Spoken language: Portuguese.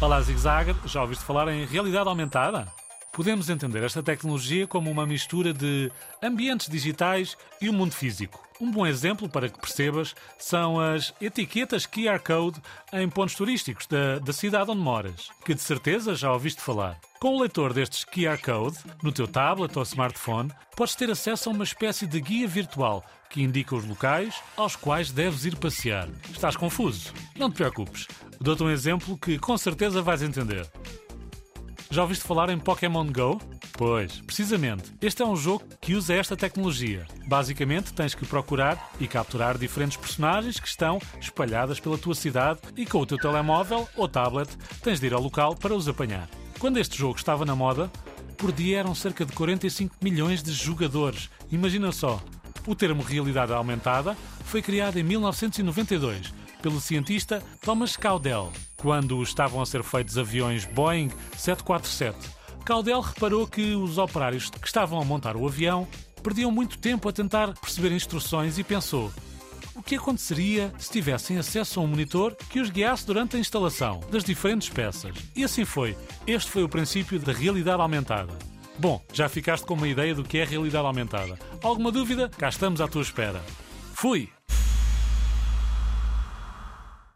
Olá, Zig Zag. Já ouviste falar em realidade aumentada? Podemos entender esta tecnologia como uma mistura de ambientes digitais e o mundo físico. Um bom exemplo para que percebas são as etiquetas QR Code em pontos turísticos da, da cidade onde moras, que de certeza já ouviste falar. Com o leitor destes QR Code, no teu tablet ou smartphone, podes ter acesso a uma espécie de guia virtual que indica os locais aos quais deves ir passear. Estás confuso? Não te preocupes. Dou-te um exemplo que com certeza vais entender. Já ouviste falar em Pokémon Go? Pois, precisamente. Este é um jogo que usa esta tecnologia. Basicamente, tens que procurar e capturar diferentes personagens que estão espalhadas pela tua cidade e com o teu telemóvel ou tablet tens de ir ao local para os apanhar. Quando este jogo estava na moda, por dia eram cerca de 45 milhões de jogadores. Imagina só. O termo realidade aumentada foi criado em 1992 pelo cientista Thomas Caudell, quando estavam a ser feitos aviões Boeing 747. Caudell reparou que os operários que estavam a montar o avião perdiam muito tempo a tentar perceber instruções e pensou: o que aconteceria se tivessem acesso a um monitor que os guiasse durante a instalação das diferentes peças? E assim foi. Este foi o princípio da realidade aumentada. Bom, já ficaste com uma ideia do que é realidade aumentada. Alguma dúvida? Cá estamos à tua espera. Fui!